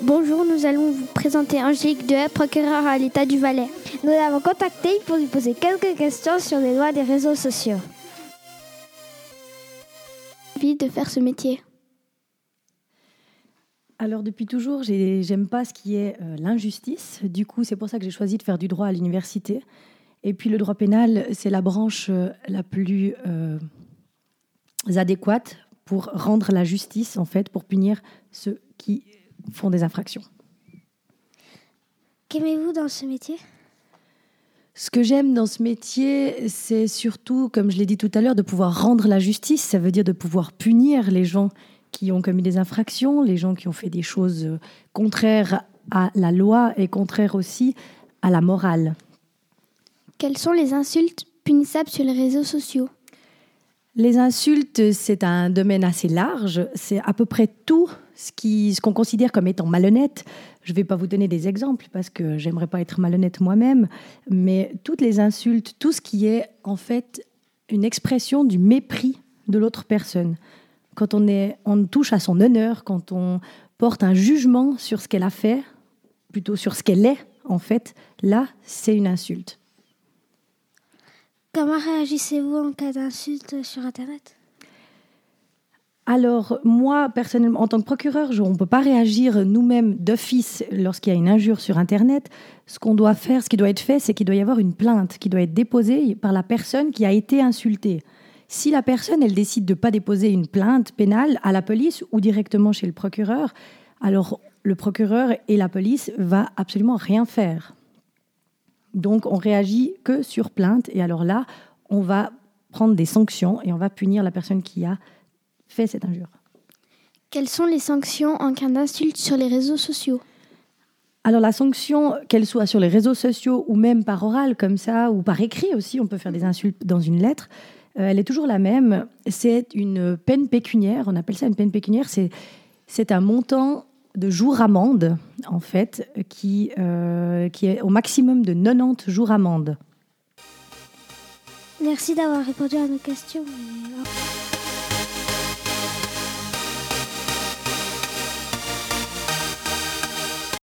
Bonjour, nous allons vous présenter Angélique Dehaye, procureure à l'État du Valais. Nous l'avons contactée pour lui poser quelques questions sur les lois des réseaux sociaux. Envie de faire ce métier alors depuis toujours, j'aime pas ce qui est euh, l'injustice. Du coup, c'est pour ça que j'ai choisi de faire du droit à l'université. Et puis le droit pénal, c'est la branche euh, la plus euh, adéquate pour rendre la justice, en fait, pour punir ceux qui font des infractions. Qu'aimez-vous dans ce métier? Ce que j'aime dans ce métier, c'est surtout, comme je l'ai dit tout à l'heure, de pouvoir rendre la justice. Ça veut dire de pouvoir punir les gens qui ont commis des infractions, les gens qui ont fait des choses contraires à la loi et contraires aussi à la morale. Quelles sont les insultes punissables sur les réseaux sociaux? Les insultes, c'est un domaine assez large. C'est à peu près tout ce qu'on considère comme étant malhonnête. Je ne vais pas vous donner des exemples parce que j'aimerais pas être malhonnête moi-même, mais toutes les insultes, tout ce qui est en fait une expression du mépris de l'autre personne. Quand on, est, on touche à son honneur, quand on porte un jugement sur ce qu'elle a fait, plutôt sur ce qu'elle est, en fait, là, c'est une insulte. Comment réagissez-vous en cas d'insulte sur Internet? Alors, moi, personnellement, en tant que procureur, on ne peut pas réagir nous-mêmes d'office lorsqu'il y a une injure sur Internet. Ce qu'on doit faire, ce qui doit être fait, c'est qu'il doit y avoir une plainte qui doit être déposée par la personne qui a été insultée. Si la personne, elle décide de ne pas déposer une plainte pénale à la police ou directement chez le procureur, alors le procureur et la police va absolument rien faire. Donc, on réagit que sur plainte. Et alors là, on va prendre des sanctions et on va punir la personne qui a fait cette injure. Quelles sont les sanctions en cas d'insulte sur les réseaux sociaux? Alors la sanction, qu'elle soit sur les réseaux sociaux ou même par oral comme ça, ou par écrit aussi, on peut faire des insultes dans une lettre, euh, elle est toujours la même. C'est une peine pécuniaire, on appelle ça une peine pécuniaire, c'est un montant de jours amende, en fait, qui, euh, qui est au maximum de 90 jours amende. Merci d'avoir répondu à nos questions.